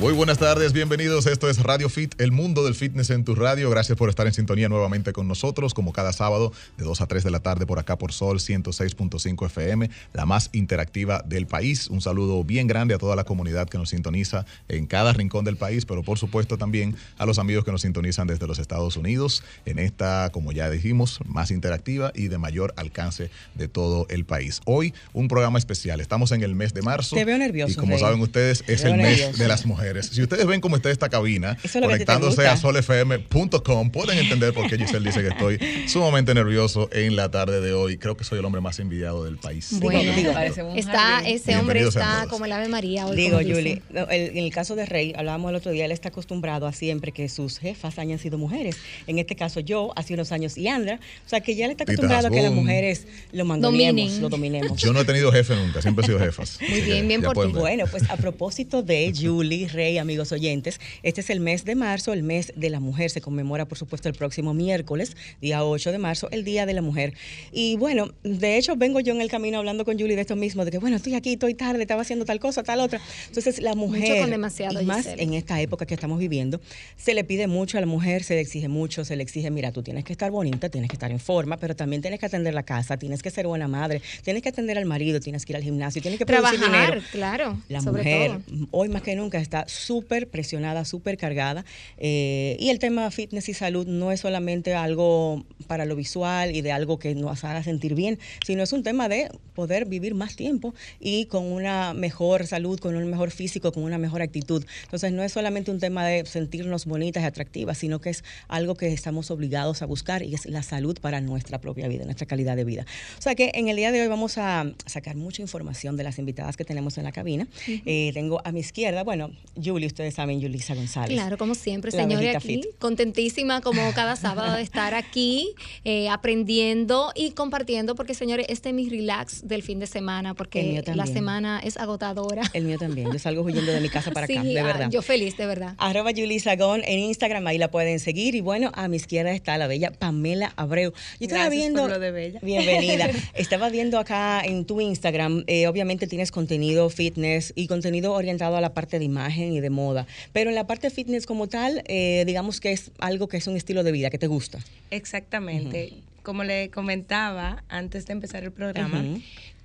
Muy buenas tardes, bienvenidos. Esto es Radio Fit, el mundo del fitness en tu radio. Gracias por estar en sintonía nuevamente con nosotros, como cada sábado, de 2 a 3 de la tarde por acá por Sol 106.5 FM, la más interactiva del país. Un saludo bien grande a toda la comunidad que nos sintoniza en cada rincón del país, pero por supuesto también a los amigos que nos sintonizan desde los Estados Unidos, en esta, como ya dijimos, más interactiva y de mayor alcance de todo el país. Hoy, un programa especial. Estamos en el mes de marzo. Te veo nervioso. Y como Rey. saben ustedes, es el mes de las mujeres. Si ustedes ven cómo está esta cabina, es conectándose a solfm.com, pueden entender por qué Giselle dice que estoy sumamente nervioso en la tarde de hoy. Creo que soy el hombre más envidiado del país. Bueno, Digo, parece un está, ese hombre está como el Ave María hoy. Digo. Julie, no, el- en el caso de Rey, hablábamos el otro día, él está acostumbrado a siempre que sus jefas hayan sido mujeres. En este caso yo, hace unos años, y Andra. O sea, que ya él está acostumbrado a que las mujeres lo Dominen. lo dominemos. Yo no he tenido jefe nunca, siempre he sido jefas. Muy bien, bien por ti. Bueno, pues a propósito de Julie, Rey, amigos oyentes, este es el mes de marzo, el mes de la mujer. Se conmemora, por supuesto, el próximo miércoles, día 8 de marzo, el Día de la Mujer. Y bueno, de hecho, vengo yo en el camino hablando con Julie de esto mismo, de que bueno, estoy aquí, estoy tarde, estaba haciendo tal cosa, tal otra. Entonces, la mujer, con demasiado, y más Giselle. en esta época que estamos viviendo, se le pide mucho a la mujer, se le exige mucho, se le exige, mira, tú tienes que estar bonita, tienes que estar en forma, pero también tienes que atender la casa, tienes que ser buena madre, tienes que atender al marido, tienes que ir al gimnasio, tienes que producir Trabajar, dinero. claro. La sobre mujer todo. hoy más que nunca está súper presionada, súper cargada. eh, y el tema fitness y salud no es solamente algo para lo visual y de algo que nos haga sentir bien, sino es un tema de poder vivir más tiempo y con una mejor salud, con un mejor físico, con una mejor actitud. Entonces no es solamente un tema de sentirnos bonitas y atractivas, sino que es algo que estamos obligados a buscar y es la salud para nuestra propia vida, nuestra calidad de vida. O sea que en el día de hoy vamos a sacar mucha información de las invitadas que tenemos en la cabina. Eh, tengo a mi izquierda, bueno, Julie, ustedes saben, Julisa González. Claro, como siempre, señores, aquí, fit. contentísima como cada sábado de estar aquí, eh, aprendiendo y compartiendo, porque señores, este es mi relax del fin de semana, porque la semana es agotadora. El mío también. Yo salgo huyendo de mi casa para acá, de ah, verdad. yo feliz, de verdad. Arroba Julie Sagón en Instagram, ahí la pueden seguir. Y bueno, a mi izquierda está la bella Pamela Abreu. Yo estaba Gracias viendo. por lo de bella. Bienvenida. estaba viendo acá en tu Instagram, eh, obviamente tienes contenido fitness y contenido orientado a la parte de imagen y de moda. Pero en la parte fitness como tal, eh, digamos que es algo que es un estilo de vida que te gusta. Exactamente. Como le comentaba antes de empezar el programa,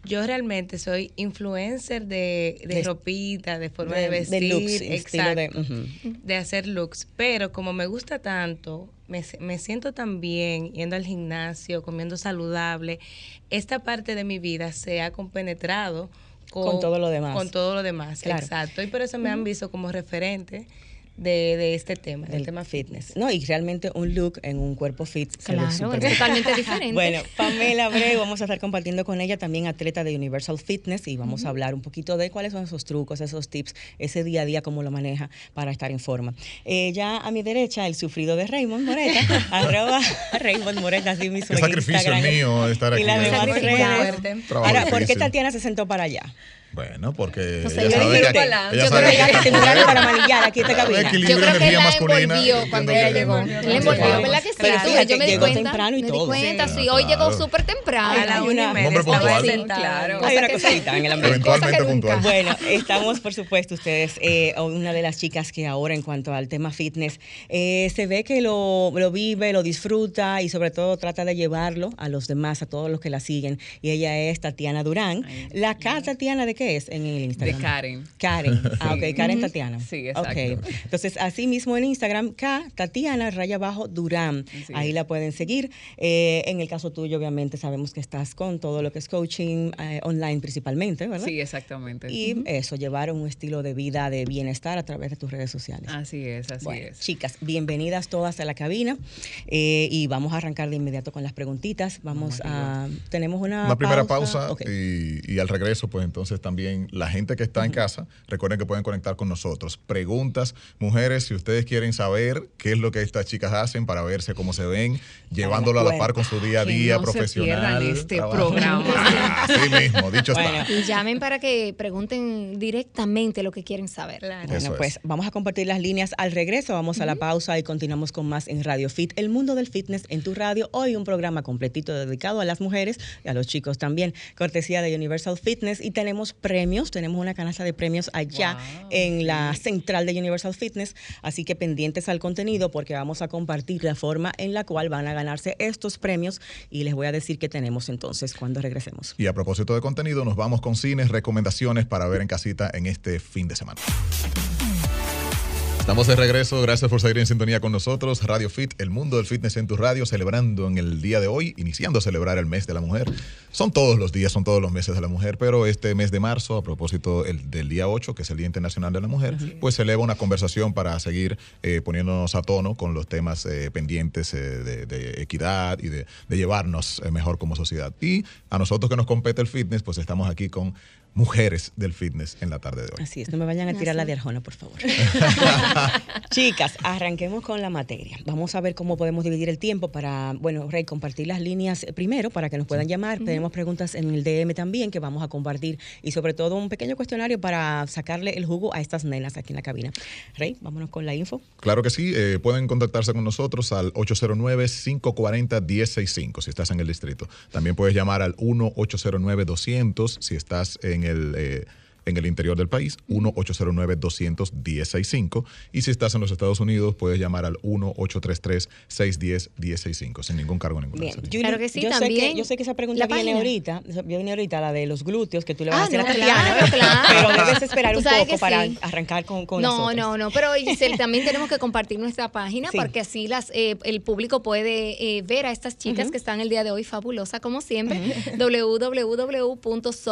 yo realmente soy influencer de, de De- ropita, de forma de- de, de vestir, looks, estilo de- exacto, ujú. de hacer looks. Pero como me gusta tanto, me, me siento tan bien yendo al gimnasio, comiendo saludable, esta parte de mi vida se ha compenetrado Con todo lo demás. Con todo lo demás, Claro. exacto. Y por eso me han visto como referente de, de este tema, del tema fitness. No, y realmente un look en un cuerpo fit se ve Claro, súper es totalmente diferente. Bueno, Pamela Abreu, vamos a estar compartiendo con ella, también atleta de Universal Fitness, y vamos a hablar un poquito de cuáles son esos trucos, esos tips, ese día a día, cómo lo maneja para estar en forma. Eh, ya a mi derecha, el sufrido de Raymond Moreta, arroba Raymond Moreta, así mismo. Qué sacrificio Instagram. mío estar Y aquí. demás redes. Trabajo Ahora, ¿por qué. Tatiana se sentó para allá? Bueno, porque No sé, ella yo sabe que, ella. Yo sabe creo que que ella para manillar aquí esta cabina. Equilibrio, Yo creo que energía él la masculina, envolvió cuando ella llegó. envolvió. La envolvió, Claro. ¿verdad que sí? Fíjate, yo me di llegó cuenta. temprano y me di todo. cuenta, Sí. sí. Ah, Hoy claro. llegó súper temprano. A la una una- y media estaba. Claro. Hay una cosita en el ambiente. Eventualmente puntual. Bueno, estamos, por supuesto, ustedes, eh, una de las chicas que ahora, en cuanto al tema fitness, eh, se ve que lo, lo vive, lo disfruta y sobre todo trata de llevarlo a los demás, a todos los que la siguen. Y ella es Tatiana Durán. ¿La K Tatiana de qué es en el De Instagram? Karen. Karen. Ah, ok, Karen Tatiana. Sí, exacto. Ok. Entonces, así mismo en Instagram, K Tatiana, raya abajo Durán. Ahí la pueden seguir. Eh, en el caso tuyo, obviamente, sabemos que estás con todo lo que es coaching eh, online principalmente, ¿verdad? Sí, exactamente. Y eso, llevar un estilo de vida de bienestar a través de tus redes sociales. Así es, así Bueno, es. chicas, bienvenidas todas a la cabina eh, y vamos a arrancar de inmediato con las preguntitas. Vamos a, tenemos una, Una primera pausa y, y al regreso, pues entonces también la gente que está en casa, recuerden que pueden conectar con nosotros. Preguntas, mujeres, si ustedes quieren saber qué es lo que estas chicas hacen para verse cómo se ven, llevándolo a la par con su día a Que día no se profesional. pierdan este trabajo. programa. Así mismo, dicho Bueno. está. Y llamen para que pregunten directamente lo que quieren saber. Claro. Bueno, Eso pues es. vamos a compartir las líneas al regreso. Vamos a la pausa y continuamos con más en Radio Fit, el mundo del fitness en tu radio. Hoy un programa completito dedicado a las mujeres y a los chicos también, cortesía de Universal Fitness. Y tenemos premios. Tenemos una canasta de premios allá Wow, en la central de Universal Fitness. Así que pendientes al contenido porque vamos a compartir la forma en la cual van a ganarse estos premios y les voy a decir qué tenemos entonces cuando regresemos. Y a propósito de contenido, nos vamos con cines, recomendaciones para ver en casita en este fin de semana. Estamos de regreso, gracias por seguir en sintonía con nosotros. Radio Fit, el mundo del fitness en tu radio, celebrando en el día de hoy, iniciando a celebrar el mes de la mujer. Son todos los días, son todos los meses de la mujer, pero este mes de marzo, a propósito el, del día 8, que es el Día Internacional de la Mujer, pues se eleva una conversación para seguir eh, poniéndonos a tono con los temas eh, pendientes eh, de, de equidad y de, de llevarnos mejor como sociedad. Y a nosotros que nos compete el fitness, pues estamos aquí con mujeres del fitness en la tarde de hoy. Así es, no me vayan a tirar la de Arjona, por favor. Chicas, arranquemos con la materia. Vamos a ver cómo podemos dividir el tiempo para, bueno, Rey, compartir las líneas primero para que nos puedan llamar. Tenemos preguntas en el DM también que vamos a compartir y sobre todo un pequeño cuestionario para sacarle el jugo a estas nenas aquí en la cabina. Rey, vámonos con la info. Claro que sí, eh, pueden contactarse con nosotros al 809-540-1065 si estás en el distrito. También puedes llamar al 1-809-200 si estás en el, eh, en el interior del país, 1-809-200-1065. Y si estás en los Estados Unidos, puedes llamar al 1-833-610-1065 sin ningún cargo ninguna. Bien, Julie. Julie, Claro que sí, yo Sé también. que, yo sé que esa pregunta La viene ahorita, viene ahorita la de los glúteos que tú le vas a Ah, hacer no, a Tatiana, claro, claro. pero debes esperar un poco que para sí. arrancar con, con No, no, no, pero Giselle, también tenemos que compartir nuestra página Sí. porque así las, eh, el público puede eh, ver a estas chicas que están el día de hoy fabulosas como siempre.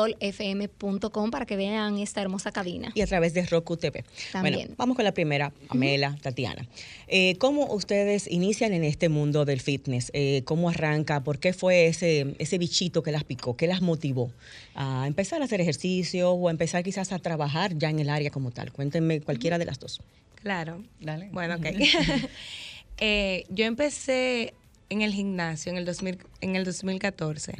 www.solfm.com para que vean esta hermosa cabina. y a través de Roku TV. También. Bueno, vamos con la primera, Pamela, Tatiana. Eh, ¿Cómo ustedes inician en este mundo del fitness? Eh, ¿Cómo arranca? ¿Por qué fue ese, ese bichito que las picó? ¿Qué las motivó a empezar a hacer ejercicio o a empezar quizás a trabajar ya en el área como tal? Cuéntenme cualquiera de las dos. Claro. Dale. Bueno, ok. Eh, yo empecé en el gimnasio en el, 2000, en el 2014.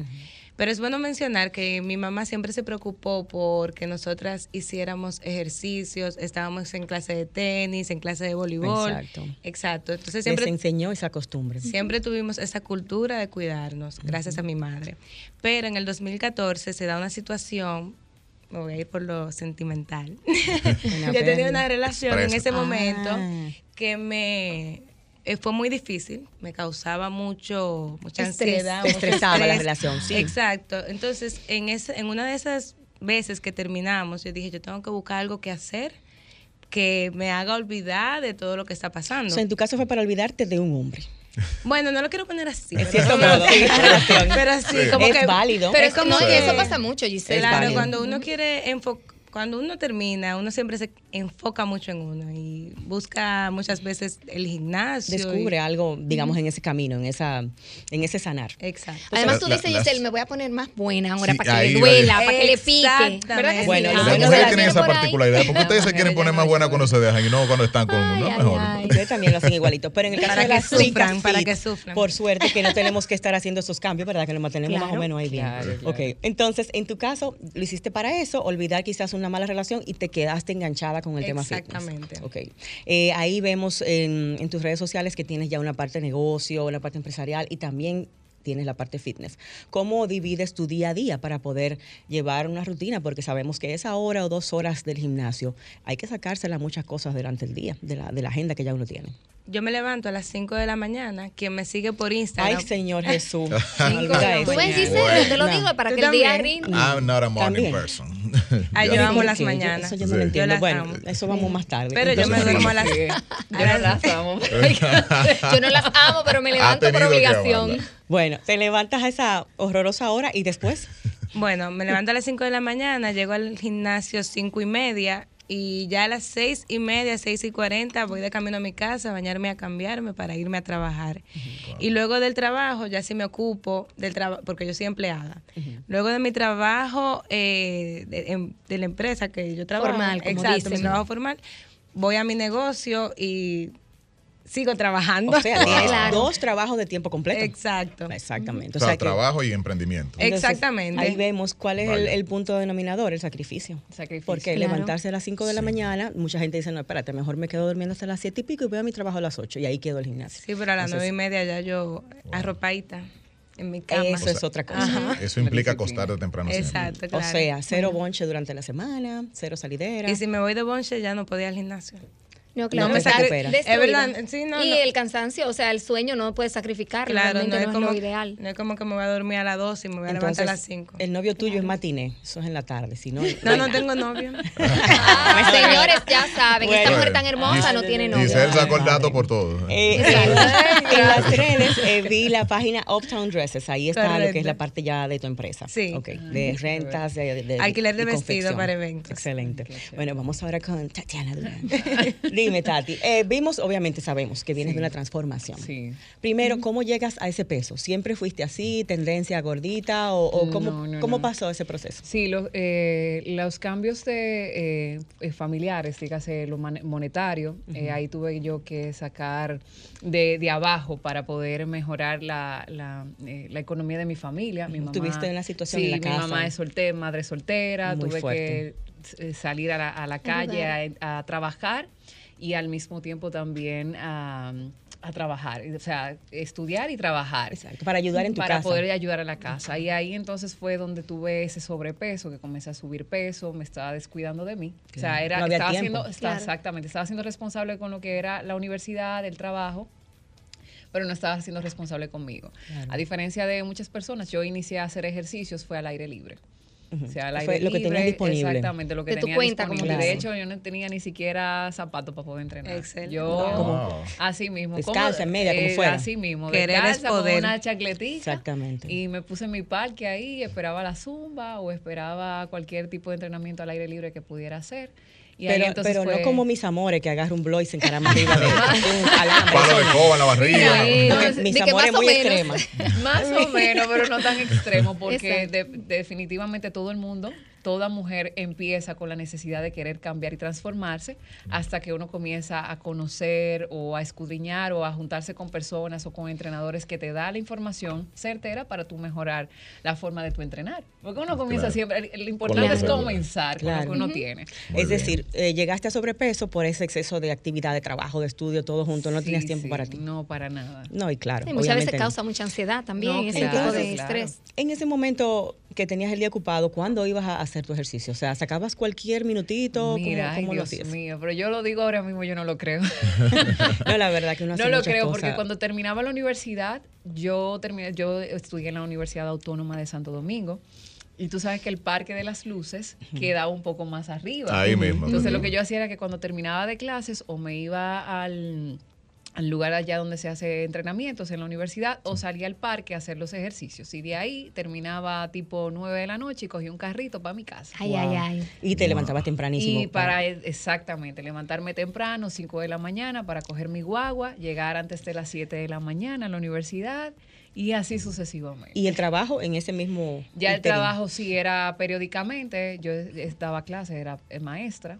Pero es bueno mencionar que mi mamá siempre se preocupó por que nosotras hiciéramos ejercicios, estábamos en clase de tenis, en clase de voleibol. Exacto. Exacto. Entonces Les siempre enseñó esa costumbre. Siempre tuvimos esa cultura de cuidarnos, gracias a mi madre. Pero en el 2014 se da una situación, me voy a ir por lo sentimental. Yo tenía una relación en Expresa. ese momento Ah. que me eh, fue muy difícil, me causaba mucho mucha Estrés, ansiedad, estresaba la relación, sí. Exacto. Entonces, en ese, en una de esas veces que terminamos, yo dije, yo tengo que buscar algo que hacer que me haga olvidar de todo lo que está pasando. O sea, en tu caso fue para olvidarte de un hombre. Bueno, no lo quiero poner así. Pero cierto no, modo, sí, pero sí, Sí. como Es que válido. Pero es es como no, y eso pasa mucho, Giselle. Claro, válido. cuando uno quiere enfocar, cuando uno termina, uno siempre se enfoca mucho en uno y busca muchas veces el gimnasio. y- Descubre algo, digamos, en ese camino, en esa, en ese sanar. Exacto. Además, tú la- dices, Giselle, me voy a poner más buena ahora Sí, para que ahí le duela, para que le pique. Exactamente. ¿Verdad que sí? Bueno, lo Las mujeres la- tienen esa particularidad porque ustedes se quieren poner más buenas yo. cuando se dejan y no cuando están con uno. Mejor. ay. Ustedes también lo hacen igualito, pero en el caso Para de que las chicas sufran, para fit, que sufran. por suerte que no tenemos que estar haciendo esos cambios, ¿verdad? Que lo mantenemos más o menos ahí bien. Claro, claro. Ok, entonces, en tu caso, lo hiciste para eso, olvidar quizás una mala relación y te quedaste enganchada con el tema Exactamente. fitness. Ok. Eh, ahí vemos en, en tus redes sociales que tienes ya una parte de negocio, una parte empresarial y también tienes la parte fitness. ¿Cómo divides tu día a día para poder llevar una rutina? Porque sabemos que esa hora o dos horas del gimnasio hay que sacárselas muchas cosas durante el día, de la, de la agenda que ya uno tiene. Yo me levanto a las 5 de la mañana. Quien me sigue por Instagram. Ay, Señor Jesús. Tú ves, mañana. Giselle, yo te lo No. digo para que el día también. rinde. I'm not a morning También. person. Ay, Yo- yo amo ¿Por las? Yo- mañanas. Eso yo no Sí. lo entiendo. las Bueno, amo. eso vamos más tarde. Pero yo me duermo a las. Sí. Yo no las- amo. Yo no las amo, pero me levanto por obligación. Bueno, te levantas a esa horrorosa hora y después. Bueno, me levanto a las 5 de la mañana, llego al gimnasio 5 y media y ya a las 6 y media, 6 y 40 voy de camino a mi casa a bañarme, a cambiarme para irme a trabajar. Y luego del trabajo ya sí me ocupo del trabajo, porque yo soy empleada. Luego de mi trabajo eh, de, de la empresa que yo trabajo, Formal, como exacto, dicen. mi trabajo formal, voy a mi negocio y sigo trabajando. O sea, tienes Claro. dos trabajos de tiempo completo. Exacto. Exactamente. O sea, trabajo y emprendimiento. Exactamente. Ahí vemos cuál es el, punto denominador, el sacrificio. Sacrificio. Porque Claro. levantarse a las 5 de la mañana, mucha gente dice, no, espérate, mejor me quedo durmiendo hasta las 7 y pico y voy a mi trabajo a las 8 y ahí quedo el gimnasio. Sí, pero a las Entonces, nueve y media ya yo arropadita. En mi cama. Eso es otra cosa. Ajá. Eso implica acostarte temprano. Exacto, claro. O sea, cero bonche durante la semana, cero salidera. Y si me voy de bonche, ya no podía ir al gimnasio. No, claro, me estar recupera. Es destruida. verdad, sí, no, y no. el cansancio, o sea, el sueño no puedes sacrificar, Claro, no es, no, como, es lo ideal. no es como que me voy a dormir a las 2 y me voy a levantar a las 5. el novio tuyo es matiné, eso es en la tarde, si no... No, no tengo novio. Ah, señores, ya saben, esta mujer tan hermosa no tiene novio. Giselle sacó el dato por todo. Eh, en, las redes eh, vi la página Uptown Dresses, ahí está lo que es la parte ya de tu empresa. Sí. Ok, de rentas, de, de- Alquiler de y vestido para eventos. Excelente. Bueno, vamos ahora con Tatiana Durán. Dime, Tati, eh, vimos, obviamente sabemos que vienes de una transformación. Sí. Primero, ¿cómo llegas a ese peso? ¿Siempre fuiste así, tendencia gordita o, o cómo, No, no, cómo no. pasó ese proceso? Sí, los, eh, los cambios de, eh, eh, familiares, dígase lo monetario, eh, ahí tuve yo que sacar de, de abajo para poder mejorar la, la, eh, la economía de mi familia. Mi mamá, Tuviste una situación sí, en la mi casa. mamá es soltera, madre soltera, Muy tuve fuerte. que salir a la, a la calle a, a trabajar y al mismo tiempo también a, a trabajar, o sea, estudiar y trabajar Exacto, para ayudar en tu para casa. poder ayudar a la casa. Y ahí entonces fue donde tuve ese sobrepeso, que comencé a subir peso, me estaba descuidando de mí. O sea, era, No estaba tiempo. haciendo, estaba- Claro. exactamente, estaba siendo responsable con lo que era la universidad, el trabajo, pero no estaba siendo responsable conmigo. A diferencia de muchas personas, yo inicié a hacer ejercicios, fue al aire libre. O sea, al Fue lo que tenías disponible. Exactamente, lo que De tu tenía cuenta, como disponible. De hecho, yo no tenía ni siquiera zapatos para poder entrenar. Excelente. Yo, Wow. así mismo. Descalza, en media, como eh, fuera. Así mismo. Querer es descalza, con poder. una chacletita. Exactamente. Y me puse en mi parque ahí, esperaba la zumba o esperaba cualquier tipo de entrenamiento al aire libre que pudiera hacer. Y ahí Pero, no como mis amores que agarra un blow y se encarama arriba de un alambre. Palo de coba en la barriga. Mis- amores muy menos. extremas. Más o menos, pero no tan extremo, porque de- definitivamente todo el mundo, toda mujer empieza con la necesidad de querer cambiar y transformarse hasta que uno comienza a conocer o a escudriñar o a juntarse con personas o con entrenadores que te da la información certera para tú mejorar la forma de tu entrenar. Porque uno comienza Claro. siempre, lo importante es comenzar con lo Claro. que uno tiene. Muy es bien. decir, eh, llegaste a sobrepeso por ese exceso de actividad, de trabajo, de estudio, todo junto, no Sí, tenías tiempo sí, para ti. No, para nada. No, y claro. Y muchas veces no. causa mucha ansiedad también, No, ese claro, tipo de claro. estrés. En ese momento que tenías el día ocupado, ¿cuándo ibas a hacer tu ejercicio? O sea, ¿sacabas cualquier minutito? ¿Cómo- Mira, ay, ¿Cómo, lo Dios hacías? mío, pero yo lo digo ahora mismo, yo no lo creo. No, la verdad que uno hace No lo creo, cosas. porque cuando terminaba la universidad, yo terminé, yo estudié en la Universidad Autónoma de Santo Domingo. Y tú sabes que el Parque de las Luces quedaba un poco más arriba. Ahí mismo. Entonces lo que yo hacía era que cuando terminaba de clases o me iba al, al lugar allá donde se hace entrenamientos en la universidad o salía al parque a hacer los ejercicios. Y de ahí terminaba tipo 9 de la noche y cogí un carrito para mi casa. Ay, ay, ay. Y te levantabas tempranísimo. Y para, exactamente, levantarme temprano, 5 de la mañana, para coger mi guagua, llegar antes de las 7 de la mañana a la universidad y así sucesivamente. Y el trabajo en ese mismo. ya el trabajo sí era periódicamente, yo daba clases, era eh, maestra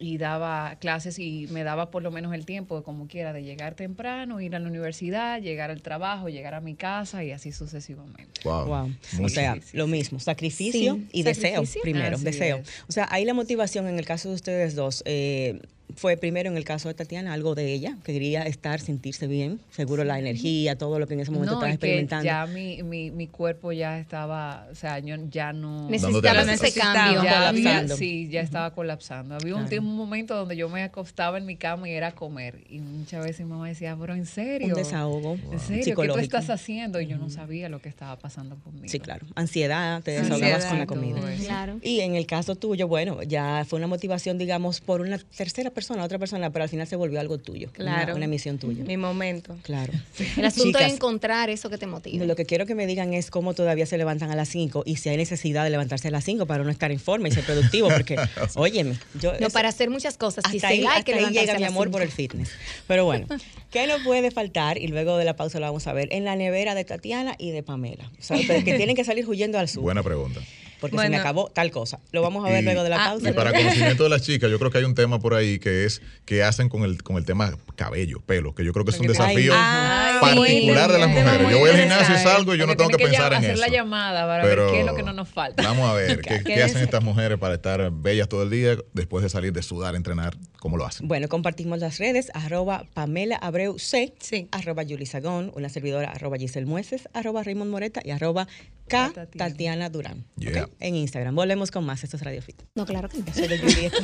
y daba clases y me daba por lo menos el tiempo de como quiera de llegar temprano, ir a la universidad, llegar al trabajo, llegar a mi casa y así sucesivamente. Wow. Wow. O sea, Sí, sí, lo mismo, sacrificio Sí, y deseo sacrificio. primero, Así deseo. es. O sea, ahí la motivación en el caso de ustedes dos eh, fue primero en el caso de Tatiana algo de ella, que quería estar, sentirse bien, seguro la energía, todo lo que en ese momento No, estaba y que experimentando. ya mi, mi, mi cuerpo ya estaba, o sea, yo ya no... Necesitabas la ese necesitaba. cambio. Ya había- colapsando. sí, ya estaba colapsando. Había un, Claro. tiempo- un momento donde yo me acostaba en mi cama y era comer. Y muchas veces mi mamá decía, pero en serio. Un desahogo ¿En serio? ¿Qué tú estás haciendo? Y yo no sabía lo que estaba pasando conmigo. Sí, claro. Ansiedad, te desahogabas con la comida. eso. Claro. Y en el caso tuyo, bueno, ya fue una motivación, digamos, por una tercera persona, otra persona, pero al final se volvió algo tuyo. Claro. Una, una misión tuya. Mi momento. Claro. El asunto Chicas, es encontrar eso que te motive. Lo que quiero que me digan es cómo todavía se levantan a las 5 y si hay necesidad de levantarse a las 5 para no estar en forma y ser productivo, porque, óyeme, yo... No, eso- para hacer muchas cosas. Hasta sí, ahí, hay hasta que ahí llega a mi amor cinco. por el fitness. Pero bueno, ¿qué no puede faltar? Y luego de la pausa lo vamos a ver en la nevera de Tatiana y de Pamela. O sea, que tienen que salir huyendo al sur. Buena pregunta. Porque se me acabó tal cosa. Lo vamos a ver Y- luego de la Ah, pausa. Y para conocimiento de las chicas, yo creo que hay un tema por ahí que es que hacen con el, con el tema cabello, pelo, que yo creo que es un desafío Ay, particular de las mujeres. Yo voy al gimnasio y salgo y yo no tengo que pensar en hacer eso. la llamada para Pero ver qué es lo que no nos falta. Vamos a ver qué, ¿Qué qué hacen estas mujeres para estar bellas todo el día después de salir de sudar, entrenar, cómo lo hacen. Bueno, compartimos las redes, arroba Pamela Abreu C, Sí. arroba Sagón, una servidora, arroba Giselle Mueces, arroba Raymond Moreta y arroba K Tatiana. Tatiana Durán. Yeah. En Instagram. Volvemos con más. Esto es Radio Fit. No, claro que no. Soy de Yuli.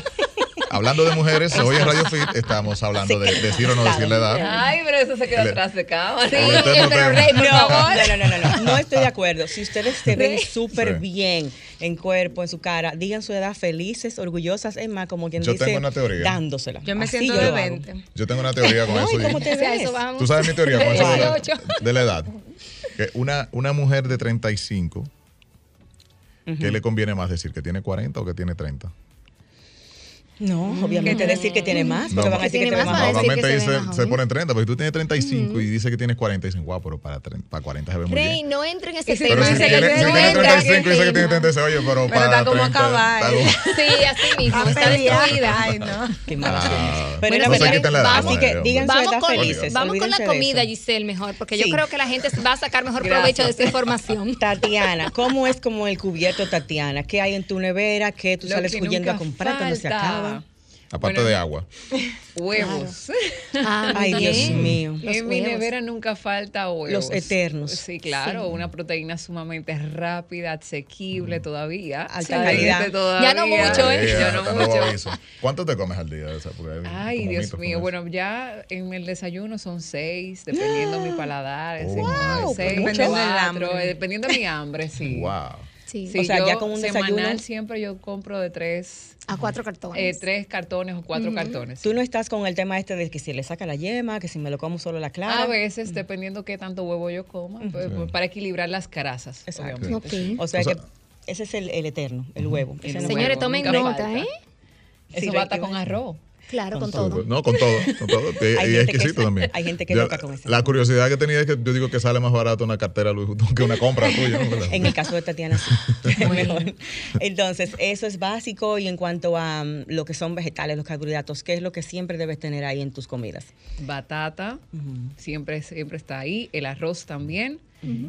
Hablando de mujeres, hoy en Radio Fit estamos hablando de decir o no decir la edad. Ay, pero eso se queda atrás de cámara. Sí, pero tema. Rey, por No, favor. no, no, no, no, no estoy de acuerdo. Si ustedes se ven súper Sí. bien en cuerpo, en su cara, digan su edad felices, orgullosas, es más, como quien Yo dice, tengo una teoría. dándosela. Yo me Así siento yo de lo hago. 20. Yo tengo una teoría con No, eso. ¿y cómo te ves? eso vamos. Tú sabes mi teoría con eso de la, 18. de la edad. Que una, una mujer de 35, ¿qué le conviene más decir? ¿Que tiene 40 o que tiene 30? No, obviamente decir que tiene más, No, porque van a que decir que tiene más, Normalmente que se se, joven. ponen 30, porque tú tienes 35 y dice que tienes 40 y dicen, guau, pero para, 30, para 40 se ve muy Rey, bien. no entre en ese si Pero tema. si tiene, que si no tiene entra, 35 y dice que tiene 36, oye, pero, Pero para está como 30, acabar. está como- Sí, así mismo. Ah, Está destruida. Ay, no. Qué mala Ah. Pero Bueno, no se verdad. quiten la edad, Así que mujeres, digan su Vamos edad con, felices. vamos con la comida. Giselle, mejor, porque yo creo que la gente va a sacar mejor provecho de esta información. Tatiana, ¿cómo es como el cubierto Tatiana? ¿Qué hay en tu nevera? ¿Qué tú sales que huyendo a comprar cuando se falta. acaba? Aparte Bueno, de agua. Huevos. Ah, Ay, Dios mío. Los en mi nevera nunca falta huevos. Los eternos. Sí, claro, una proteína sumamente rápida, asequible todavía. Alta calidad. todavía. Ya no mucho, ¿eh? Ya no mucho. ¿Cuánto te comes al día? O sea, Ay, Dios mío. Bueno, ya en el desayuno son seis, dependiendo mi paladar. Oh, my seis, God. Dependiendo del cuatro, hambre. eh, dependiendo de mi hambre, sí. Wow. Sí. Sí, O sea, yo ya con un semanal desayuno- siempre yo compro de tres, A cuatro cartones. eh, tres cartones o cuatro cartones. Tú no estás con el tema este de que si le saca la yema, que si me lo como solo la clara. A veces, dependiendo qué tanto huevo yo coma, pues, pues, para equilibrar las grasas. Exacto. obviamente. Ok. O sea, O sea- que ese es el, el eterno, el huevo. Señores, tomen nunca nota. ¿eh? Sí, Eso bata Ricky, con ¿ves? arroz. Claro, con todo. No, con todo, con todo. Y, Hay y gente que exquisito es- también. hay gente que Yo- loca con eso. La curiosidad que tenía es que yo digo que sale más barato una cartera Louis Vuitton que una compra tuya. En el caso de Tatiana, sí. Mejor. Entonces, eso es básico. Y en cuanto a mm, lo que son vegetales, los carbohidratos, ¿qué es lo que siempre debes tener ahí en tus comidas? Batata, siempre, siempre está ahí. El arroz también.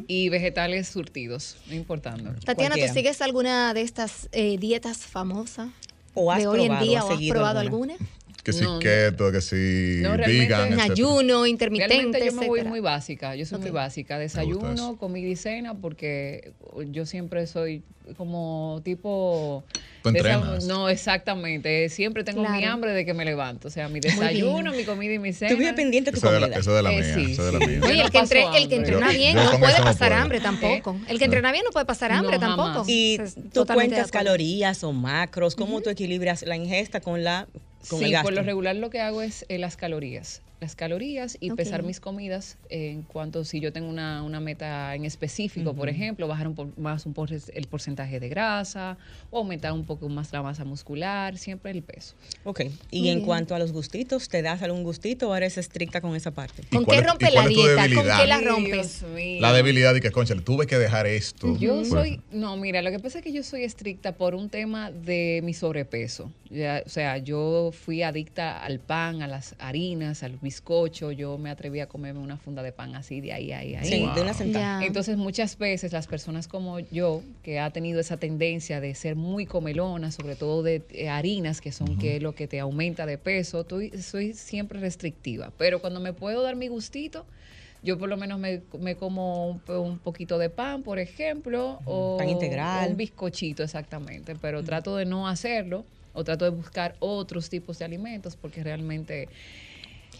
Y vegetales surtidos, no importando. Tatiana, ¿tú Cualquiera. sigues alguna de estas eh, dietas famosas ¿O has de hoy en probado, día has o has probado alguna? alguna? Que si No, keto, que si No, realmente- vegan, etcétera. ayuno intermitente, Realmente yo me voy muy básica, yo soy muy Ok. básica, desayuno, comida y cena, porque yo siempre soy como tipo... Tú de esa- entrenas. no, exactamente, siempre tengo mi Claro. hambre de que me levanto, o sea, mi desayuno, mi comida y mi cena. Vives pendiente de tu Eso de la, comida. eso de la Eh, mía. sí, eso de la sí. mía. Oye, el que, entre- el que entrena Yo- bien yo no puede pasar puedo. hambre tampoco. El que entrena bien no puede pasar hambre No, tampoco. jamás. Y tú cuentas calorías o macros, ¿cómo tú equilibras la ingesta con la con el Sí, gasto? por lo regular lo que hago es eh, las calorías. Las calorías y pesar mis comidas en cuanto si yo tengo una, una meta en específico, por ejemplo, bajar un po- más un por- el porcentaje de grasa o aumentar un poco más la masa muscular, siempre el peso. Ok. Y Muy en bien. cuanto a los gustitos, ¿te das algún gustito o eres estricta con esa parte? ¿Y ¿Con qué es- rompes la dieta? ¿Con qué la rompes? La debilidad y que, concha, tuve que dejar esto. Yo soy, no, mira, lo que pasa es que yo soy estricta por un tema de mi sobrepeso. Ya, o sea, yo fui adicta al pan, a las harinas, al bizcocho. Yo me atreví a comerme una funda de pan así de ahí, ahí, ahí. Sí, Wow. de una sentada. Entonces muchas veces las personas como yo, que ha tenido esa tendencia de ser muy comelona, sobre todo de eh, harinas, que son que lo que te aumenta de peso, estoy- soy siempre restrictiva. Pero cuando me puedo dar mi gustito, yo por lo menos me, me como un, po- un poquito de pan, por ejemplo, o Pan integral. o un bizcochito exactamente, pero trato de no hacerlo o trato de buscar otros tipos de alimentos porque realmente...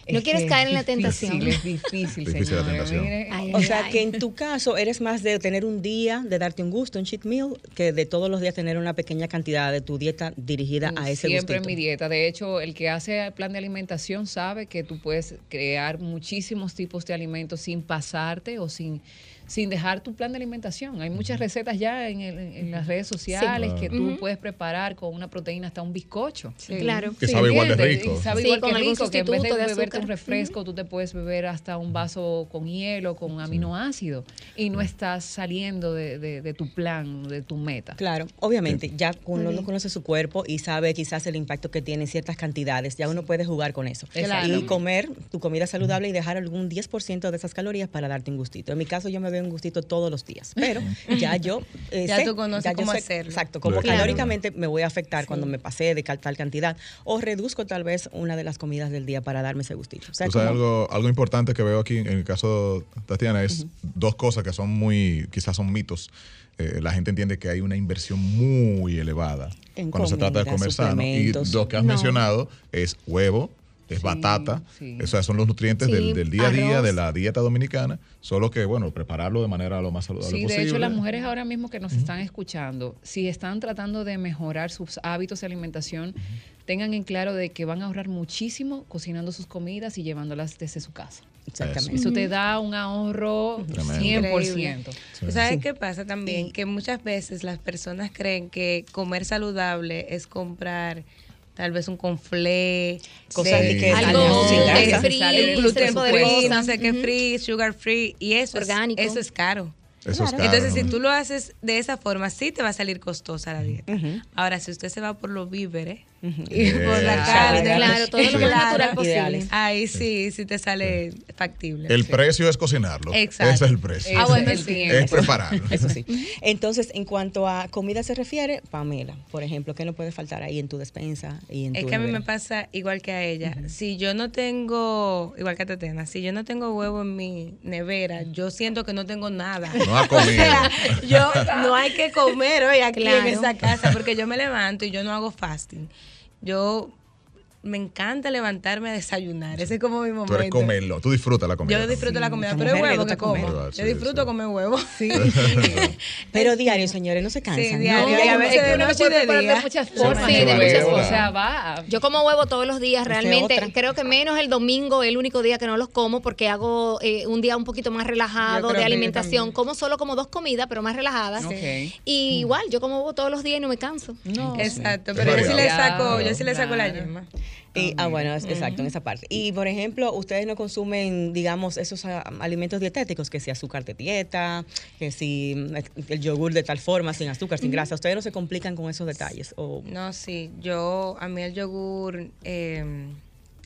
No es quieres caer en la es difícil, tentación. Es difícil, Difícil la señores. tentación. Mire, Ay, O sea, que en tu caso eres más de tener un día, de darte un gusto, un cheat meal, que de todos los días tener una pequeña cantidad de tu dieta dirigida a ese Siempre en mi dieta. De hecho, el que hace el plan de alimentación sabe que tú puedes crear muchísimos tipos de alimentos sin pasarte o sin, sin dejar tu plan de alimentación. Hay muchas recetas ya en, el- en las redes sociales que tú puedes preparar con una proteína hasta un bizcocho. Claro. Que sabe igual de rico. Y sabe Sí, igual con que rico, que en vez de, de beberte un refresco, tú te puedes beber hasta un vaso con hielo, con aminoácidos, y no estás saliendo de, de- de tu plan, de tu meta. Claro, obviamente, ya cuando uno conoce su cuerpo y sabe quizás el impacto que tiene en ciertas cantidades, ya uno puede jugar con eso. Exactamente. Y comer tu comida saludable y dejar algún 10% de esas calorías para darte un gustito. En mi caso, yo me doy un gustito todos los días, pero ya yo eh, Ya sé, tú conoces ya cómo sé hacerlo. Exacto, como Claro. calóricamente me voy a afectar cuando me pasé de tal cantidad o reduzco tal vez una de las comidas del día para darme ese gustito. O sea, como- algo, algo importante que veo aquí en el caso de Tatiana es dos cosas que son muy, quizás son mitos. Eh, la gente entiende que hay una inversión muy elevada En cuando se trata de comer sano. Y lo que has No. mencionado es huevo, es Sí, batata, sí. esos son los nutrientes Sí, del, del día a día, arroz. de la dieta dominicana, solo que, bueno, prepararlo de manera lo más saludable Sí, posible. de hecho las mujeres ahora mismo que nos están escuchando, si están tratando de mejorar sus hábitos de alimentación, tengan en claro de que van a ahorrar muchísimo cocinando sus comidas y llevándolas desde su casa. Exactamente. Eso te da un ahorro Tremendo. 100%. Sí. ¿Sabes Sí. qué pasa también? Que muchas veces las personas creen que comer saludable es comprar tal vez un conflé, Cosas de que Algo de free, gluten free, no sé qué free, sugar free, y eso Orgánico. Es, eso es caro. Eso es caro, Entonces, si tú lo haces de esa forma, sí te va a salir costosa la dieta. Ahora, si usted se va por los víveres y Eh, por la Claro, carne, Claro, todo lo Sí. más natural posible. Ahí sí, sí te sale factible. El precio es cocinarlo. Exacto. Ese es el precio. Ah, bueno, es sí. es prepararlo. Eso sí. Entonces, en cuanto a comida se refiere, Pamela, por ejemplo, ¿qué no puede faltar ahí en tu despensa y en Es tu que a mí me pasa igual que a ella. Si yo no tengo, igual que a Tatena, si yo no tengo huevo en mi nevera, yo siento que no tengo nada. No ha comido. O sea, yo no hay que comer hoy aquí Claro. en esa casa porque yo me levanto y yo no hago fasting. Yo me encanta levantarme a desayunar. Ese es como mi momento. Tú eres comerlo. Tú disfrutas la comida. Yo disfruto la comida, pero es huevo que como. Verdad, Yo disfruto sí. comer huevo. Sí. Pero diario, señores, no se cansan. Diario. Y a yo- veces de noche y de día. de muchas formas. sí, de muchas formas. O sea, va. Yo como huevo todos los días, es realmente. Creo que menos el domingo, el único día que no los como porque hago eh, un día un poquito más relajado de alimentación. Como solo como dos comidas, pero más relajadas. Y igual, yo como huevo todos los días y no me canso. No. Exacto, Es pero yo sí le saco, yo sí le saco la yema. Y, ah, bueno, es- exacto, en esa parte. Y, por ejemplo, ustedes no consumen, digamos, esos ah, alimentos dietéticos, que si azúcar de dieta, que si mm, el yogur de tal forma, sin azúcar, sin grasa. Ustedes no se complican con esos detalles. O, No, sí, yo, a mí el yogur, eh,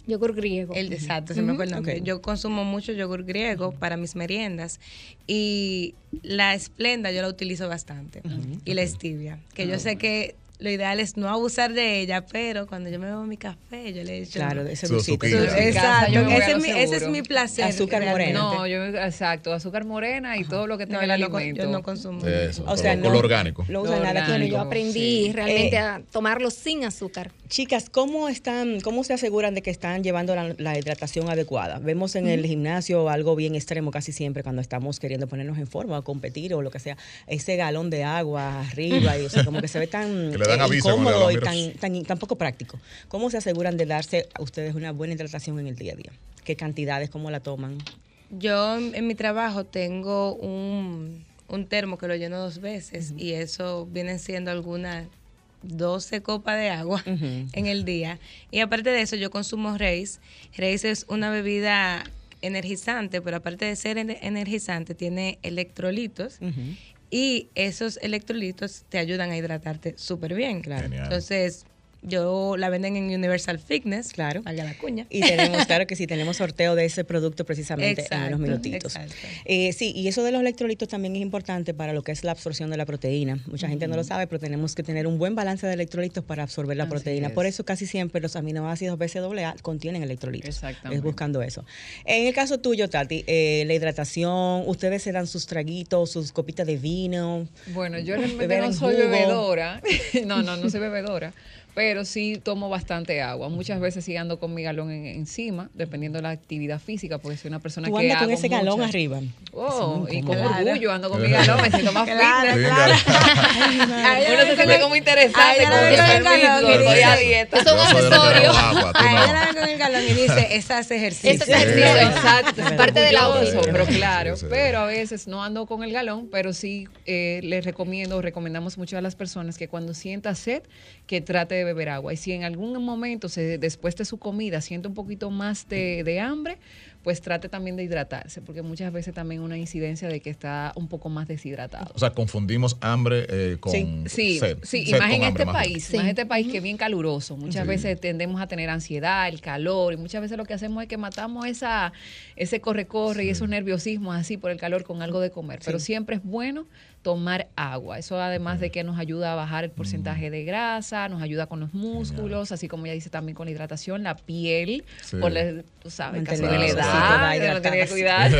Yogur griego. el exacto, se me fue el nombre. ok. Yo consumo mucho yogur griego para mis meriendas y la esplenda yo la utilizo bastante y la stevia, que yo sé que lo ideal es no abusar de ella, pero cuando yo me bebo mi café, yo le echo claro, ese Exacto, lo es mi, ese es mi placer. Azúcar realmente. morena. No, yo, exacto, azúcar morena y todo lo que tenga No, el yo no, con- alimento. yo no consumo. Eso, O sea, lo- no, lo orgánico. No usan Lo nada Bueno, yo aprendí sí. realmente Eh, a tomarlo sin azúcar. Chicas, ¿cómo están, cómo se aseguran de que están llevando la, la hidratación adecuada? Vemos en el gimnasio algo bien extremo casi siempre cuando estamos queriendo ponernos en forma o competir o lo que sea, ese galón de agua arriba y o sea, como que se ve tan eh, incómodo y tan, tan, tan poco práctico. ¿Cómo se aseguran de darse a ustedes una buena hidratación en el día a día? ¿Qué cantidades, cómo la toman? Yo en, mi trabajo tengo un, un termo que lo lleno dos veces y eso vienen siendo algunas 12 copas de agua en el día. Y aparte de eso, yo consumo Reis. Reis es una bebida energizante, pero aparte de ser ener- energizante, tiene electrolitos. Y esos electrolitos te ayudan a hidratarte súper bien. Claro. Genial. Entonces, yo la venden en Universal Fitness. Claro. Valga la cuña. Y tenemos, claro que sí, tenemos sorteo de ese producto precisamente en Exacto, unos minutitos. Eh, sí, y eso de los electrolitos también es importante para lo que es la absorción de la proteína. Mucha gente no lo sabe, pero tenemos que tener un buen balance de electrolitos para absorber la Así proteína. es. Por eso casi siempre los aminoácidos BCAA contienen electrolitos. Exactamente. Es buscando eso. En el caso tuyo, Tati, eh, la hidratación, ustedes se dan sus traguitos, sus copitas de vino. Bueno, yo realmente no en soy jugo. bebedora. No, no, no soy bebedora. Pero sí tomo bastante agua. Muchas veces sí ando con mi galón en- encima, dependiendo de la actividad física, porque soy una persona Tú que andas con ese galón arriba. Oh, y con orgullo ando con mi galón, me siento más Claro, fitness. claro. Uno se siente como interesante dieta. Es un accesorio. A ella la ven con el galón y dice, esa hace ejercicio. Ese ejercicio, exacto, es parte de la pero claro, pero a veces no ando con el galón, pero sí eh, les recomiendo, recomendamos mucho a las personas que cuando sienta sed, que trate de beber agua. Y si en algún momento, se, después de su comida, siente un poquito más de, de hambre, pues trate también de hidratarse, porque muchas veces también una incidencia de que está un poco más deshidratado. O sea, confundimos hambre eh, con Sí. Sí, sed. sí, Sed y más en hambre, este más país, Sí. más en este país que es bien caluroso. Muchas Sí. veces tendemos a tener ansiedad, el calor, y muchas veces lo que hacemos es que matamos esa, ese corre-corre y esos nerviosismos así por el calor con algo de comer. Pero siempre es bueno tomar agua. Eso además de que nos ayuda a bajar el porcentaje Mm. de grasa, nos ayuda con los músculos, así como ya dice también con la hidratación, la piel, Sí. por la, tú sabes, caso de la edad, necesito, que lo tiene que cuidar.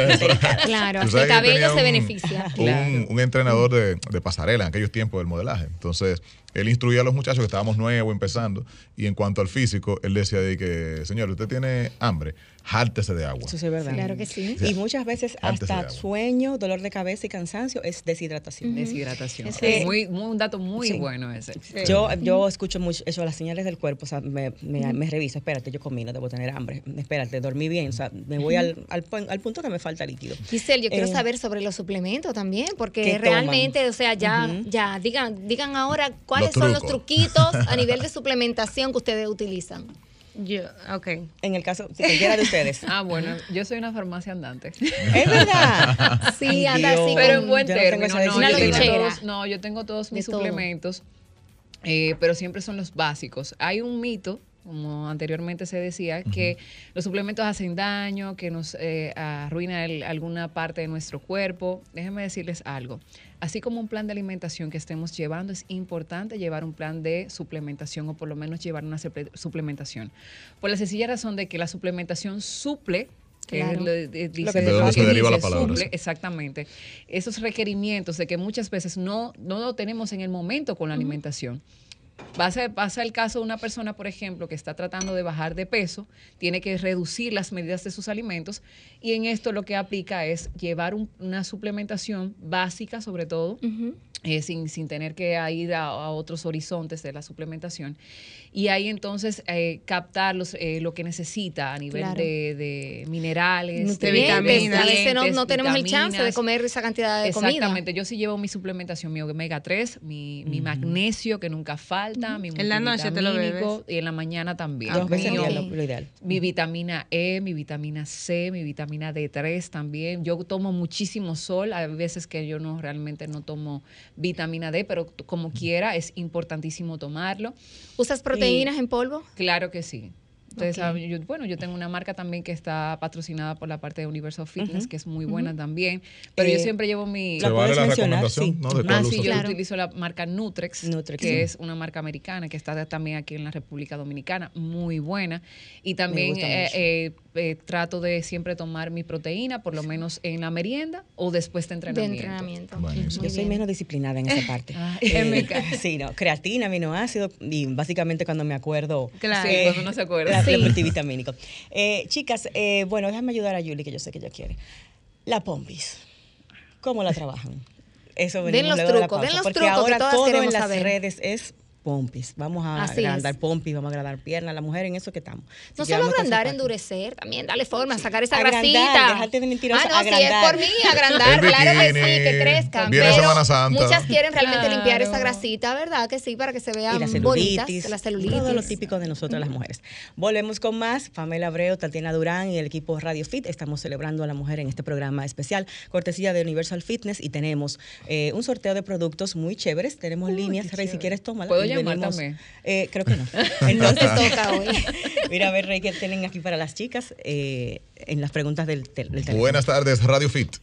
Claro, el cabello se un- beneficia. Un, Claro. un entrenador de, de pasarela en aquellos tiempos del modelaje. Entonces, él instruía a los muchachos que estábamos nuevos, empezando, y en cuanto al físico, él decía de que, señor, usted tiene hambre, jártese de agua. Eso sí es verdad. Claro que sí. Y muchas veces hasta sueño, dolor de cabeza y cansancio es deshidratación. Deshidratación. Eso es. muy, muy- un dato muy Sí. bueno ese. Yo, yo escucho mucho eso, las señales del cuerpo, o sea, me, me, me reviso, espérate, yo comí, no debo tener hambre, espérate, dormí bien, o sea, me voy al, al, pu- al punto que me falta líquido. Giselle, yo quiero Eh, saber sobre los suplementos también, porque ¿Qué realmente, toman? o sea, ya, ya, digan, digan ahora cuáles Los son los truquitos a nivel de suplementación que ustedes utilizan. Yo, ok. En el caso, si cualquiera de ustedes. Ah, bueno, yo soy una farmacia andante. Es verdad. Sí, Ay, anda así. Pero en buen yo no tengo término. No, Una yo tengo todos, no, yo tengo todos mis De todo. suplementos, eh, pero siempre son los básicos. Hay un mito, como anteriormente se decía, que los suplementos hacen daño, que nos eh, arruina el- alguna parte de nuestro cuerpo. Déjenme decirles algo. Así como un plan de alimentación que estemos llevando, es importante llevar un plan de suplementación o por lo menos llevar una suple- suplementación. Por la sencilla razón de que la suplementación suple que Claro. es lo, de- dice- que De donde se que deriva la dice palabra, suple, sí. Exactamente. Esos requerimientos de que muchas veces no, no lo tenemos en el momento con la alimentación. Pasa, pasa el caso de una persona, por ejemplo, que está tratando de bajar de peso, tiene que reducir las medidas de sus alimentos y en esto lo que aplica es llevar un- una suplementación básica sobre todo. Eh, sin, sin tener que ir a, a otros horizontes de la suplementación. Y ahí entonces eh, captar los, eh, lo que necesita a nivel Claro. de, de minerales, Nutrientes, vitaminas. a veces no, no tenemos el chance de comer esa cantidad de comida. Exactamente, yo sí llevo mi suplementación, mi omega 3, mi, mi magnesio que nunca falta, mi En la noche te lo bebes. y en la mañana también. Dos veces al Mi- lo, lo ideal. mi vitamina E, mi vitamina C, mi vitamina D3 también. Yo tomo muchísimo sol. Hay veces que yo no realmente no tomo vitamina D, pero como quiera es importantísimo tomarlo. ¿Usas proteínas en polvo? Claro que sí. Entonces, Ok. ah, yo- bueno, yo tengo una marca también que está patrocinada por la parte de Universal Fitness, que es muy buena también. Pero yo Eh, siempre llevo mi... ¿Se ¿La vale puedes la mencionar? recomendación? Sí. ¿no? ¿De Ah, sí, yo? Claro. utilizo la marca Nutrex, Nutrex, que sí. es una marca americana que está también aquí en la República Dominicana, muy buena. Y también eh, eh, eh, trato de siempre tomar mi proteína, por lo menos en la merienda o después de De entrenamiento. entrenamiento. Buenísimo. Muy Yo soy bien. menos disciplinada en esa parte. Ah, Eh, en mi caso. sí, no, creatina, aminoácidos y básicamente cuando me acuerdo. Claro. Sí, cuando uno se acuerda. Sí. el multivitamínico. Eh, chicas, eh, bueno, déjame ayudar a Yuli, que yo sé que ella quiere. La pompis, ¿cómo la trabajan? Eso Den los luego de la trucos, den pausa, los porque trucos que ahora todas todo en las saber. redes es pompis. Vamos a Así agrandar es. pompis, vamos a agrandar piernas, la mujer en eso que estamos. No solo agrandar, endurecer, también darle forma, sacar esa Agrandar, grasita. dejarte de mentirosa, Ah, no, si es agrandar. por mí, agrandar, claro que sí, que crezcan. viene pero Semana Santa. muchas quieren realmente Claro. limpiar esa grasita, ¿verdad? Que sí, para que se y vean la bonitas. celulitis, La celulitis. todo lo típico de nosotras las mujeres. Volvemos con más. Pamela Abreu, Tatiana Durán y el equipo Radio Fit. Estamos celebrando a la mujer en este programa especial, cortesía de Universal Fitness y tenemos eh, un sorteo de productos muy chéveres. Tenemos líneas, Rey, si quieres tómala. ¿Puedo Llamar también? Eh, creo que no. Entonces toca hoy. Mira, a ver, Rey, ¿qué tienen aquí para las chicas eh, en las preguntas del, tel- del teléfono? Buenas tardes, Radio Fit.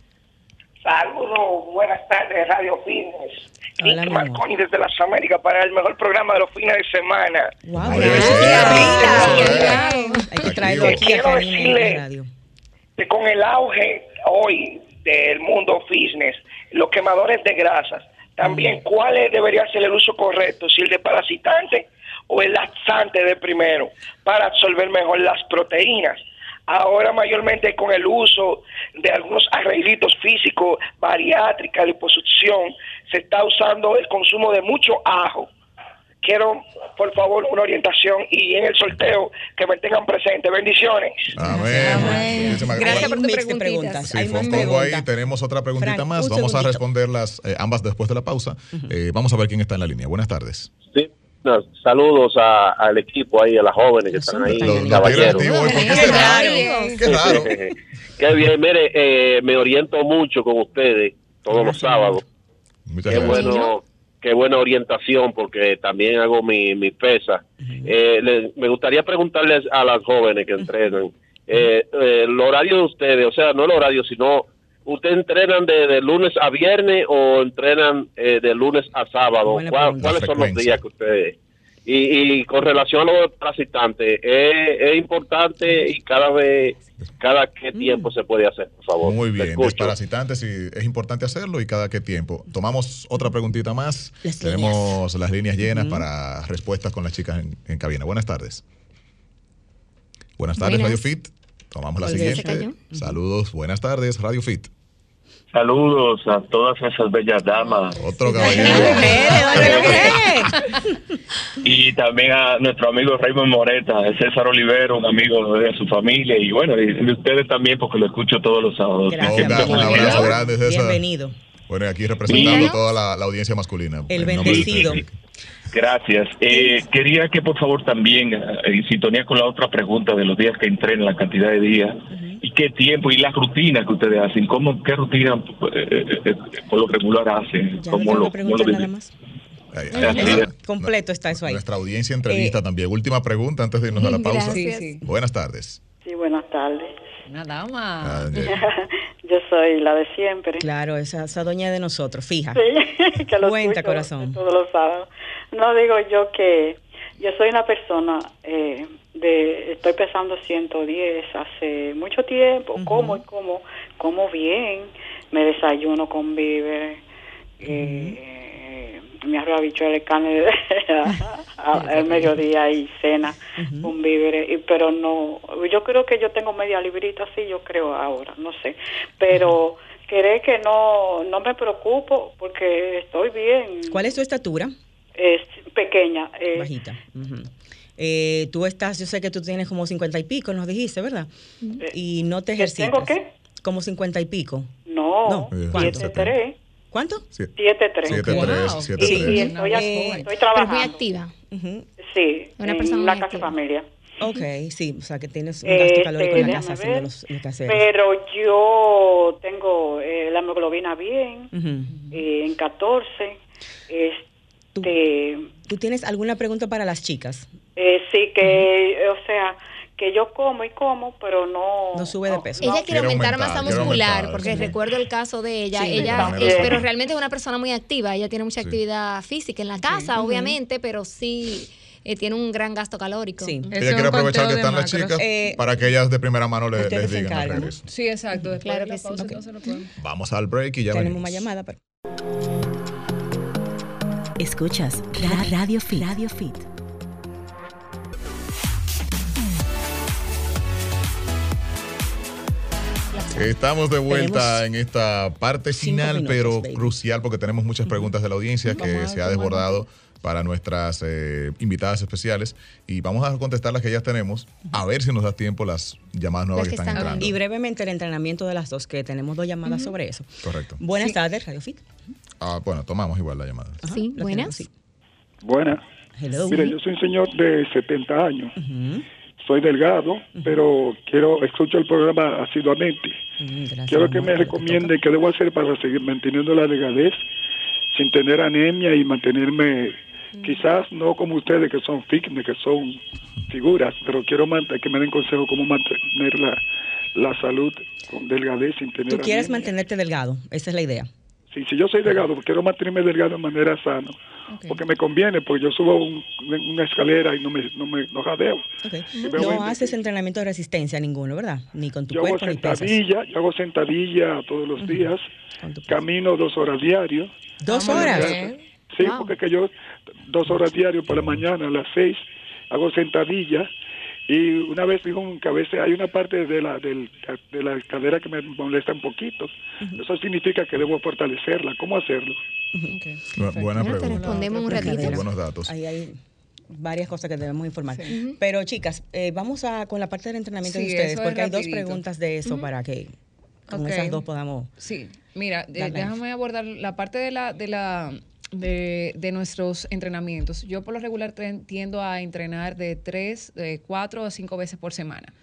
Saludos, buenas tardes, Radio Fitness. Hola. Marconi desde las Américas para el mejor programa de los fines de semana. Wow, Oye, gracias. sí. Hay que traerlo aquí a Quiero decirle- radio. Que con el auge hoy del mundo fitness, los quemadores de grasas, también cuál es- debería ser el uso correcto, si el de parasitante o el laxante de primero para absorber mejor las proteínas. Ahora mayormente con el uso de algunos arreglitos físicos, bariátrica, liposucción, se está usando el consumo de mucho ajo. Quiero, por favor, una orientación y en el sorteo que me tengan presente. Bendiciones. Amén. Gracias por Hay tu un mix de preguntitas. preguntas. Sí, Hay fue más un poco ahí. Tenemos otra preguntita Frank, más. Vamos a responderlas eh, ambas después de la pausa. Eh, vamos a ver quién está en la línea. Buenas tardes. Sí. No, saludos a- al equipo ahí, a las jóvenes que están ahí, Los, caballeros. raro. Qué raro. Qué bien, mire, eh, me oriento mucho con ustedes todos los sábados. Muchas Qué gracias. bueno, qué buena orientación porque también hago mi, mi pesa. Eh, le- me gustaría preguntarles a las jóvenes que entrenan, eh, eh, el horario de ustedes, o sea, no el horario, sino, ¿ustedes entrenan de, de lunes a viernes o entrenan eh, de lunes a sábado? ¿Cuál-. ¿Cuáles son los días que ustedes... Y, y con relación a los parasitantes, ¿es, es importante y cada vez, cada qué tiempo se puede hacer, por favor? Muy bien, desparasitantes y es importante hacerlo y cada qué tiempo. Tomamos otra preguntita más. Las Tenemos las líneas llenas para respuestas con las chicas en, en cabina. Buenas tardes. Buenas tardes, Buenas. Radio Fit. Tomamos la siguiente. Saludos, buenas tardes, Radio Fit. Saludos a todas esas bellas damas Otro caballero. y también a nuestro amigo Raymond Moreta, César Olivero, un amigo de su familia y bueno, y de ustedes también porque lo escucho todos los sábados. Gracias, un abrazo grande, César. Bienvenido. Bueno, y aquí representando Díganos. toda la, la audiencia masculina. El bendecido. Gracias. Eh, quería que por favor también, eh, en sintonía con la otra pregunta de los días que entrenan, la cantidad de días y qué tiempo y la rutina que ustedes hacen, cómo, qué rutina eh, eh, eh, por lo regular hacen, Ya cómo lo, cómo lo nada más. Completo está eso ahí. Nuestra audiencia entrevista Eh, también. Última pregunta antes de irnos a la pausa. Gracias. Sí, sí. Buenas tardes. Sí, buenas tardes. Una dama. Ah, Yo soy la de siempre. Claro, esa, esa doña de nosotros, fija. Sí, que lo Cuenta, escucho corazón. Todos los sábados. No digo yo que yo soy una persona eh, de estoy pesando 110 hace mucho tiempo, como y como como bien, me desayuno con víveres. eh, mi arroz habichuela y carne al mediodía y cena con víveres, y- pero no, yo creo que yo tengo media librita, sí, yo creo ahora, no sé, pero cree que no, no me preocupo porque estoy bien, ¿Cuál es tu estatura? Es pequeña, eh, Bajita. Ujú. Eh, tú estás, yo sé que tú tienes como 50 y pico, nos dijiste, ¿verdad? Y no te ¿Que ejercitas. tengo qué? Como 50 y pico. no, No, Eh, ¿cuánto? siete tres, ¿Cuánto? siete- siete tres, siete Wow. tres, siete y, y tres. estoy, joven. estoy trabajando, muy activa. Ujú. sí, Una en persona la casa activa. familia. Ok, sí, o sea que tienes un gasto Este, calórico en la casa haciendo los, los. Pero yo tengo eh, la hemoglobina bien, Ujú. eh, en 14. Este, ¿Tú tienes alguna pregunta para las chicas? eh, sí que, o sea, que yo como y como, pero no... No sube de peso. Ella quiere Quiere aumentar, aumentar, masa muscular, aumentar, porque sí. recuerdo el caso de ella. Sí, ella, eh, pero realmente es una persona muy activa. Ella tiene mucha Sí. actividad física en la casa, obviamente, pero sí eh, tiene un gran gasto calórico. Sí. Ella es quiere aprovechar que están las chicas Eh, para que ellas de primera mano le- les digan al encargan. regreso. Sí, exacto. Después Claro que sí. pausa, Ok. entonces lo podemos. Vamos al break y ya Tenemos venimos. una llamada. Pero... Escuchas Ra- Radio Fit. Radio Fit. Estamos de vuelta Tenemos en esta parte final, minutos, pero baby. crucial porque tenemos muchas preguntas de la audiencia que Vamos se ha desbordado para nuestras eh, invitadas especiales y vamos a contestar las que ya tenemos, a ver si nos da tiempo las llamadas nuevas Las que que están están entrando. Y brevemente el entrenamiento de las dos, que tenemos dos llamadas sobre eso. Correcto. Buenas tardes, Radio Fit. Ah, bueno, tomamos igual la llamada. Ajá, Sí, buenas. sí. Buenas. Hello. Mire, yo soy un señor de 70 años. Soy delgado, pero quiero escucho el programa asiduamente. Mm, gracias, Quiero que amor, me recomiende qué debo hacer para seguir manteniendo la delgadez sin tener anemia y mantenerme, quizás no como ustedes que son fitness, que son figuras, pero quiero que me den consejo cómo mantener la, la salud con delgadez sin tener Tú quieres anemia. mantenerte delgado, esa es la idea. Sí, si yo soy delgado, quiero mantenerme delgado de manera sana, porque me conviene, porque yo subo un- una escalera y no me, no me no jadeo. No haces entrenamiento de resistencia ninguno, ¿verdad? Ni con tu Yo hago cuerpo ni pesas. sentadilla, yo hago sentadilla todos los días, camino dos horas diario. Dos horas. Sí, Wow. porque que yo dos horas diario por la mañana a las seis hago sentadilla y una vez dijo que a veces hay una parte de la del- de la cadera que me molesta un poquito. Eso significa que debo fortalecerla. ¿Cómo hacerlo? Bu- Buena Bueno, te pregunta. respondemos un Muy ratito. buenos datos. Ahí hay varias cosas que debemos informar. Pero chicas, eh, vamos a con la parte del entrenamiento de Sí, ustedes, eso es porque hay dos preguntas de eso para que con Ok. esas dos podamos. Sí, mira, de- déjame abordar la parte de la de la de, de nuestros entrenamientos. Yo por lo regular tiendo a entrenar de tres, de cuatro a cinco veces por semana.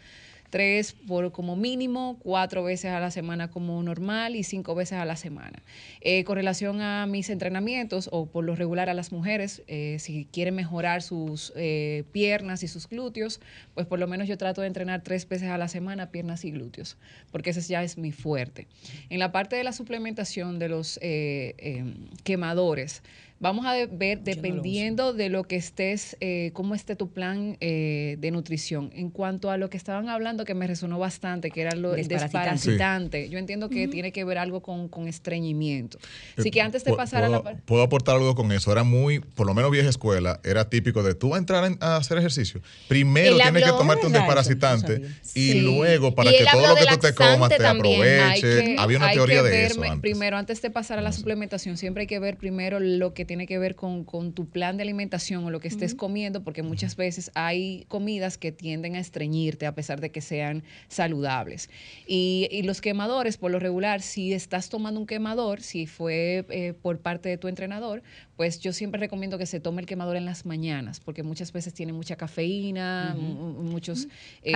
Tres por como mínimo, cuatro veces a la semana como normal y cinco veces a la semana. Eh, con relación a mis entrenamientos, o por lo regular a las mujeres, eh, si quieren mejorar sus eh, piernas y sus glúteos, pues por lo menos yo trato de entrenar tres veces a la semana piernas y glúteos, porque ese ya es mi fuerte. En la parte de la suplementación de los eh, quemadores, vamos a ver dependiendo de lo que estés, eh, cómo esté tu plan eh, de nutrición. En cuanto a lo que estaban hablando, que me resonó bastante, que era lo Desparasitante. desparasitante. Yo entiendo que tiene que ver algo con, con estreñimiento. Así que antes de pasar a la puedo, aportar algo con eso. Era muy, por lo menos vieja escuela, era típico de tú vas a entrar en- a hacer ejercicio. Primero tienes que tomarte un desparasitante y Sí. luego para Y que todo lo que tú te comas te también. Aproveche. que- Había una teoría que de eso antes. Primero, antes de pasar a la suplementación, siempre hay que ver primero lo que tiene que ver con, con tu plan de alimentación o lo que estés comiendo, porque muchas veces hay comidas que tienden a estreñirte a pesar de que sean saludables. Y, y los quemadores, por lo regular, si estás tomando un quemador, si fue eh, por parte de tu entrenador, pues yo siempre recomiendo que se tome el quemador en las mañanas, porque muchas veces tiene mucha cafeína, mu- muchos eh,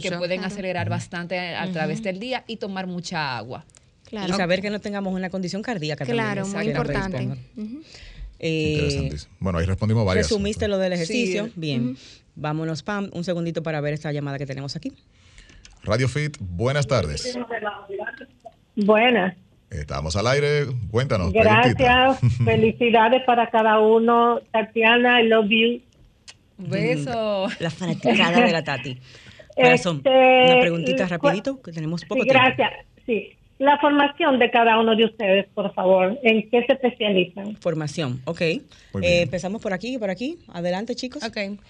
que pueden Claro. acelerar bastante a, a través del día y tomar mucha agua. Claro. Y saber que no tengamos una condición cardíaca Claro, también. muy importante. predisponga. Ujú. Eh, Interesantísimo. Bueno, ahí respondimos varias. resumiste lo del ejercicio. Sí. Bien. Vámonos, Pam, un segundito para ver esta llamada que tenemos aquí. Radio Fit, buenas tardes. Buenas, Estamos al aire. Cuéntanos. preguntita. gracias, felicidades para cada uno. Tatiana, I love you. Beso. La fanaticada de la Tati. Corazón, Este, una preguntita rapidito, que tenemos poco Sí, tiempo. gracias. Sí, la formación de cada uno de ustedes, por favor, ¿en qué se especializan? Formación, ok. Eh, empezamos por aquí y por aquí. Adelante, chicos. Ok.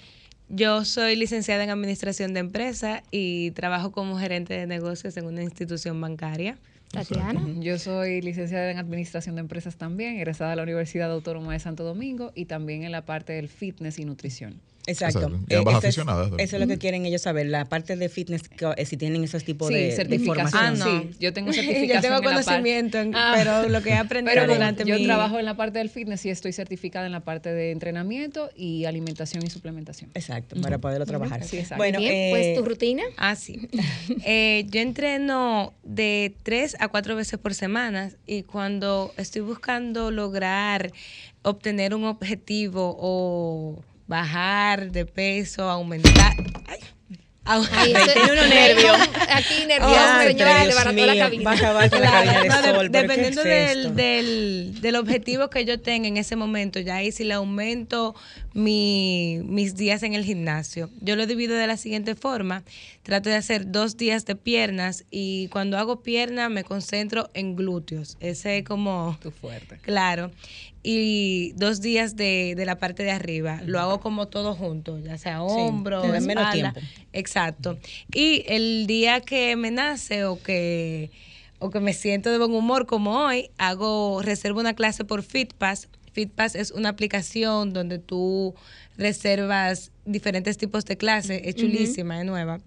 Yo soy licenciada en Administración de Empresa y trabajo como gerente de negocios en una institución bancaria. Tatiana. Yo soy licenciada en Administración de Empresas también, egresada de la Universidad Autónoma de Santo Domingo y también en la parte del fitness y nutrición. Exacto. Exacto. Y ambas ese es- aficionadas, ¿no? Eso es lo que quieren ellos saber, la parte de fitness, que, eh, si tienen esos tipos Sí, de, de certificación. formación. Ah, no. Sí, yo tengo Yo certificación. tengo en la parte- conocimiento, en- Ah. pero lo que he aprendido Pero durante yo mi... trabajo en la parte del fitness y estoy certificada en la parte de entrenamiento y alimentación y suplementación. Exacto, para poderlo trabajar. Sí, exacto. Bueno, Bien, eh, pues tu rutina. Ah, sí. Eh, yo entreno de tres a cuatro veces por semana y cuando estoy buscando lograr obtener un objetivo o bajar de peso, aumentar... Ay, au- Ay, Ay, eso- tiene uno nervio. Aquí nervioso, señora, le la cabina. va a acabar con la Claro, cabina de no, de- sol. ¿pero qué dependiendo del, del, del objetivo que yo tenga en ese momento, ya ahí si le aumento mi, mis días en el gimnasio. Yo lo divido de la siguiente forma. Trato de hacer dos días de piernas y cuando hago pierna me concentro en glúteos. Ese es como... Tu fuerte. Claro. Y dos días de, de la parte de arriba. Lo hago como todo junto, ya sea hombro, te da menos espalda. tiempo. Exacto. Y el día que me nace o que, o que me siento de buen humor como hoy, hago, reservo una clase por FitPass. FitPass es una aplicación donde tú reservas diferentes tipos de clases. Es chulísima, es nueva.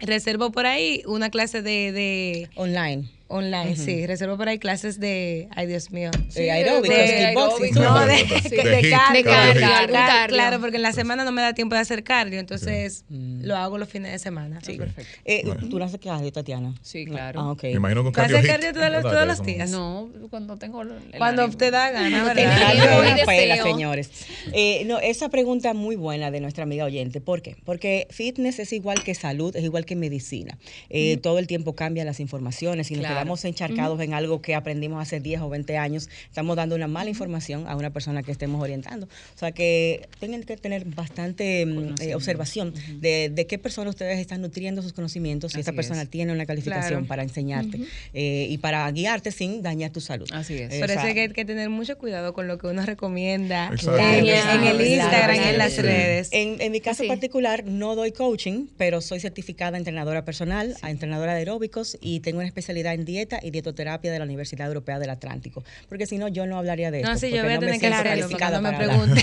Reservo por ahí una clase de, de Online. Online, sí. Reservo por ahí clases de, ay Dios mío. Eh, aeróbicos, de kickboxing. aeróbicos. No, de, De de, hit, cardio, cardio cardio. Claro, porque en la semana no me da tiempo de hacer cardio, entonces lo hago los fines de semana. Sí. Perfecto. Eh, ¿Tú no haces cardio, Tatiana? Sí, claro. Ah. Me imagino con ¿Tú haces cardio. cardio todos los- todos los días? No, cuando tengo el Cuando ánimo. te da gana, tiene ¿verdad? Cardio señores. Eh, no, esa pregunta muy buena de nuestra amiga oyente. ¿Por qué? Porque fitness es igual que salud, es igual que medicina. Eh, Todo el tiempo cambian las informaciones y Claro. Quedamos encharcados en algo que aprendimos hace 10 o 20 años, estamos dando una mala información a una persona que estemos orientando. O sea que tienen que tener bastante mm, eh, observación de, de qué persona ustedes están nutriendo sus conocimientos, si esta Así persona es. tiene una calificación Claro. para enseñarte eh, y para guiarte sin dañar tu salud. Así es. Eh, Por o eso sea, hay que, hay que tener mucho cuidado con lo que uno recomienda en, el Instagram en las sí. redes. En, en mi caso Sí. particular no doy coaching, pero soy certificada entrenadora personal, entrenadora de aeróbicos y tengo una especialidad en dieta y dietoterapia de la Universidad Europea del Atlántico. Porque si no, yo no hablaría de esto. No, sí, yo voy a me tener que hacerlo no me.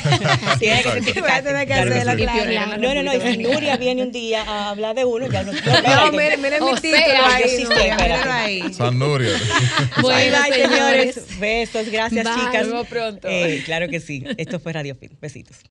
Tiene que certificarte, Voy a tener que hacerlo, No, no, no, y si Nuria viene un día a hablar de uno, ya no. No, miren, miren mi título ahí. San Nuria. Bye, Bueno, bye, señores. Besos, gracias, chicas. Nos vemos pronto. Eh, claro que sí. Esto fue Radio Fit. Besitos.